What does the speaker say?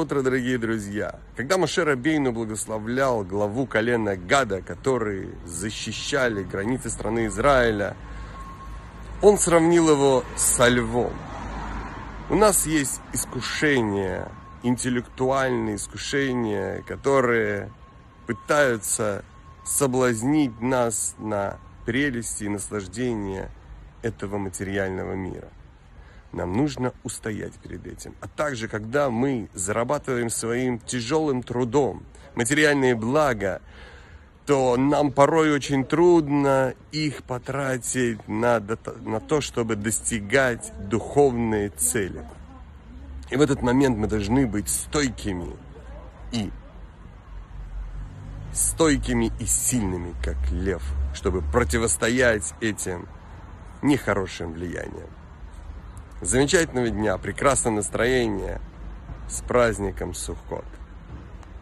Утро, дорогие друзья! Когда Моше Рабейну благословлял главу колена Гада, которые защищали границы страны Израиля, он сравнил его со львом. У нас есть искушения, интеллектуальные искушения, которые пытаются соблазнить нас на прелести и наслаждение этого материального мира. Нам нужно устоять перед этим. А также, когда мы зарабатываем своим тяжелым трудом материальные блага, то нам порой очень трудно их потратить на, на то, чтобы достигать духовные цели. И в этот момент мы должны быть стойкими и стойкими и сильными, как лев, чтобы противостоять этим нехорошим влияниям. Замечательного дня, прекрасного настроения с праздником Сухкот.